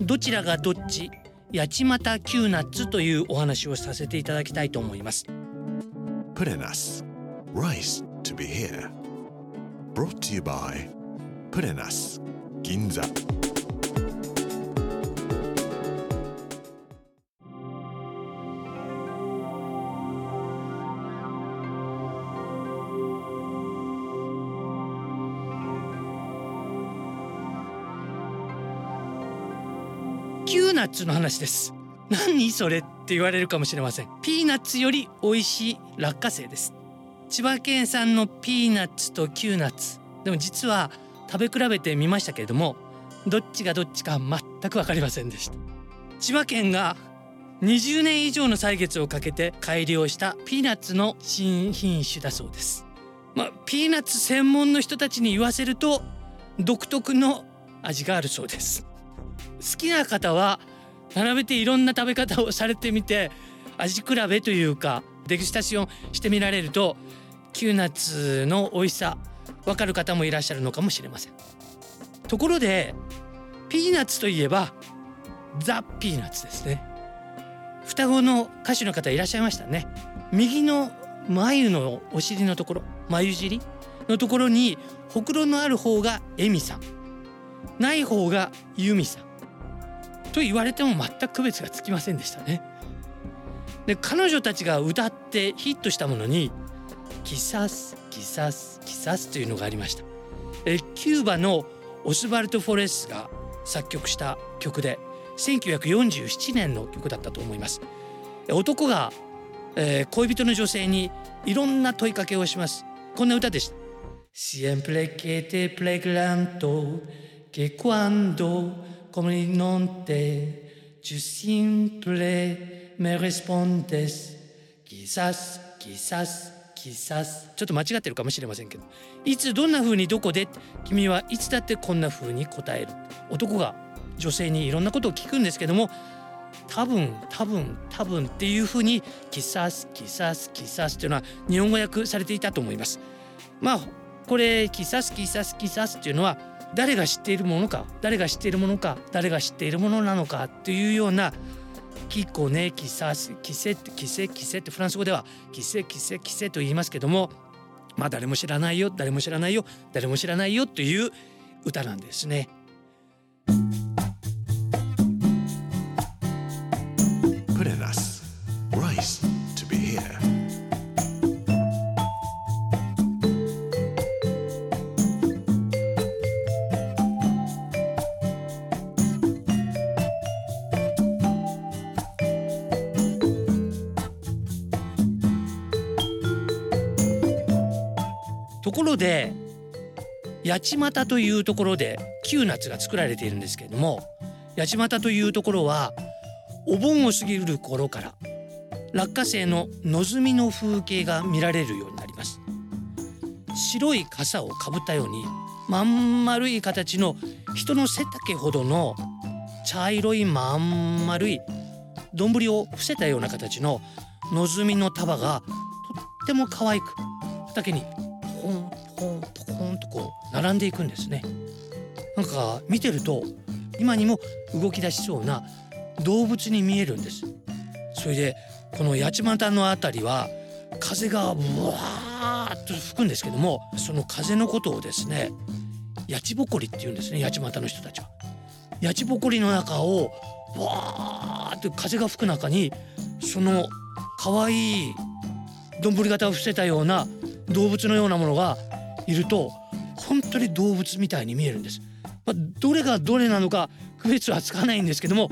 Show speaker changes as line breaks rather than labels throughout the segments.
どちらがどっち八街キューナッツというお話をさせていただきたいと思います
Put in us. Rice to be here. Brought to you by Put in us. Ginza.
キューナッツの話です。何それって言われるかもしれません。ピーナッツより美味しい落花生です。千葉県産のピーナッツとキューナッツ。でも実は食べ比べてみましたけれどもどっちがどっちか全く分かりませんでした。千葉県が20年以上の歳月をかけて改良したピーナッツの新品種だそうです。まあピーナッツ専門の人たちに言わせると独特の味があるそうです。好きな方は並べていろんな食べ方をされてみて味比べというか dégustation してみられるとキューナッツの美味しさわかる方もいらっしゃるのかもしれません。ところでピーナッツといえばザ・ピーナッツですね。双子の歌手の方いらっしゃいましたね。右の眉のお尻のところ眉尻のところにほくろのある方がエミさん。ない方がユミさん。と言われても全く区別がつきませんでしたね。で彼女たちが歌ってヒットしたものに「キサスキサスキサス」というのがありました。えキューバのオスバルト・フォレスが作曲した曲で1947年の曲だったと思います。男が、えー恋人の女性にいろんな問いかけをします。こんな歌でした。Siempre que te pregunto que cuando como non te tu simple me respondes. Quizás quizás quizás. ちょっと間違ってるかもしれませんけど。いつどんな風にどこで君はいつだってこんな風に答える。男が女性にいろんなことを聞くんですけども多分多分多分っていう風にキサスキサスキサスっていうのは日本語訳されていたと思います。まあこれキサスキサスキサスっていうのは誰が知っているものか誰が知っているものか誰が知っているものなのかっていうようなキコネキサスキセキセキセってフランス語ではキセキセキセと言いますけどもまあ誰も知らないよ誰も知らないよ誰も知らないよという歌なんですね。ところで八街というところでキューナッツが作られているんですけれども八街というところはお盆を過ぎる頃から落花生の野摘みの風景が見られるようになります。白い傘をかぶったようにまん丸い形の人の背丈ほどの茶色いまん丸い丼を伏せたような形の野摘みの束がとっても可愛く畑にポンポンポコンとこう並んでいくんですね。なんか見てると今にも動き出しそうな動物に見えるんです。それでこの八幡のあたりは風がブワーッと吹くんですけどもその風のことをですね八ぼこりって言うんですね八幡の人たちは。八ぼこりの中をわーって風が吹く中にその可愛い丼型を伏せたような動物のようなものがいると本当に動物みたいに見えるんです。まあ、どれがどれなのか区別はつかないんですけども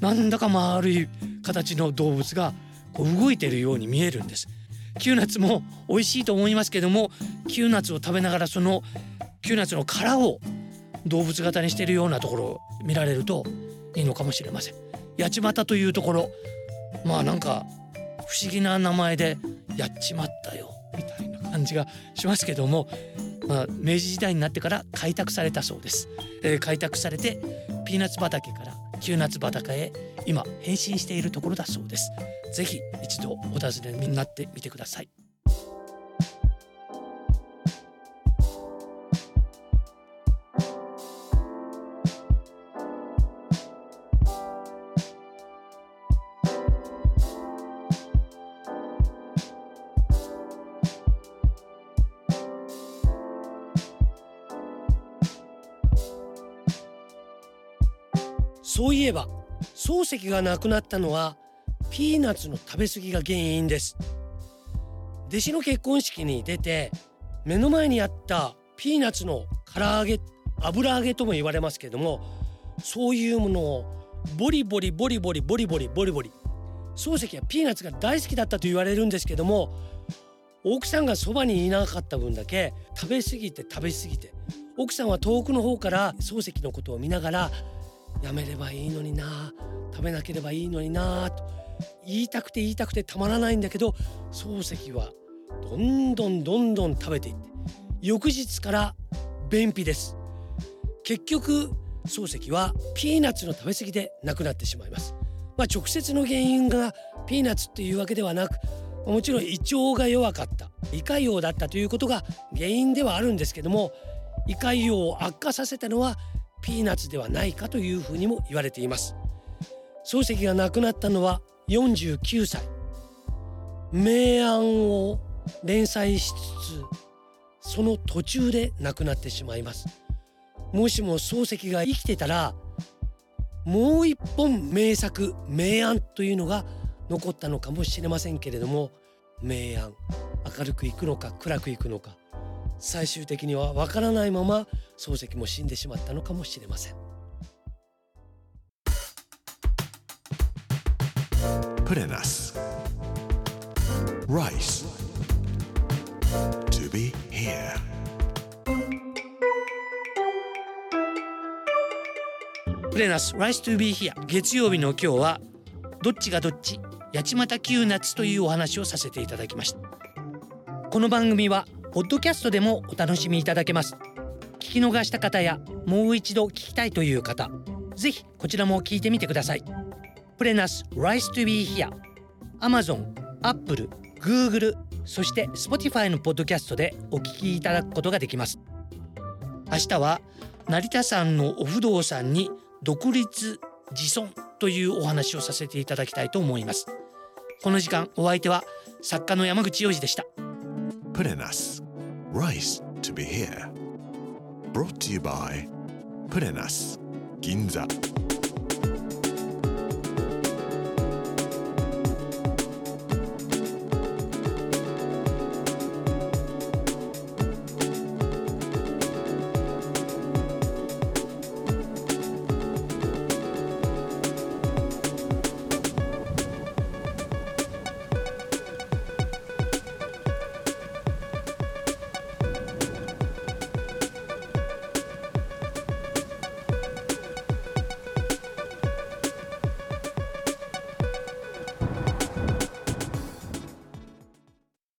なんだか丸い形の動物がこう動いているように見えるんです。キューナツも美味しいと思いますけどもキューナツを食べながらそのキューナツの殻を動物型にしているようなところを見られるといいのかもしれません八街というところまあなんか不思議な名前でやっちまったよみたいな感じがしますけども、まあ、明治時代になってから開拓されたそうです、えー、開拓されてピーナッツ畑からキューナッツ畑へ今変身しているところだそうです。ぜひ一度お尋ねになってみてください。そういえば漱石が亡くなったのはピーナッツの食べ過ぎが原因です。弟子の結婚式に出て目の前にあったピーナッツの唐揚げ油揚げとも言われますけどもそういうものをボリボリボリボリボリボリボリボリ漱石はピーナッツが大好きだったと言われるんですけども奥さんがそばにいなかった分だけ食べ過ぎて食べ過ぎて奥さんは遠くの方から漱石のことを見ながらやめればいいのにな。食べなければいいのにな。と言いたくて言いたくてたまらないんだけど漱石はどんどんどんどん食べていって翌日から便秘です。結局漱石はピーナッツの食べ過ぎで亡くなってしまいます。まあ、直接の原因がピーナッツっていうわけではなくもちろん胃腸が弱かった胃潰瘍だったということが原因ではあるんですけども胃潰瘍を悪化させたのはピーナッツではないかというふうにも言われています。漱石が亡くなったのは49歳。明暗を連載しつつその途中で亡くなってしまいます。もしも漱石が生きてたらもう一本名作明暗というのが残ったのかもしれませんけれども明暗明るくいくのか暗くいくのか最終的にはわからないまま漱石も死んでしまったのかもしれません。
Purenas Rice. To be here.
プレナス Rice to be here. 月曜日の今日はどっちがどっち八街キューナッツというお話をさせていただきました。この番組はポッドキャストでもお楽しみいただけます。聞き逃した方やもう一度聞きたいという方ぜひこちらも聞いてみてください。プレナス Rise to be here Amazon、Apple、Google そして Spotify のポッドキャストでお聞きいただくことができます。明日は成田山のお不動産に独立自尊というお話をさせていただきたいと思います。この時間お相手は作家の山口洋二でした。
Purenas Rice to be here. Brought to you by Purenas Ginza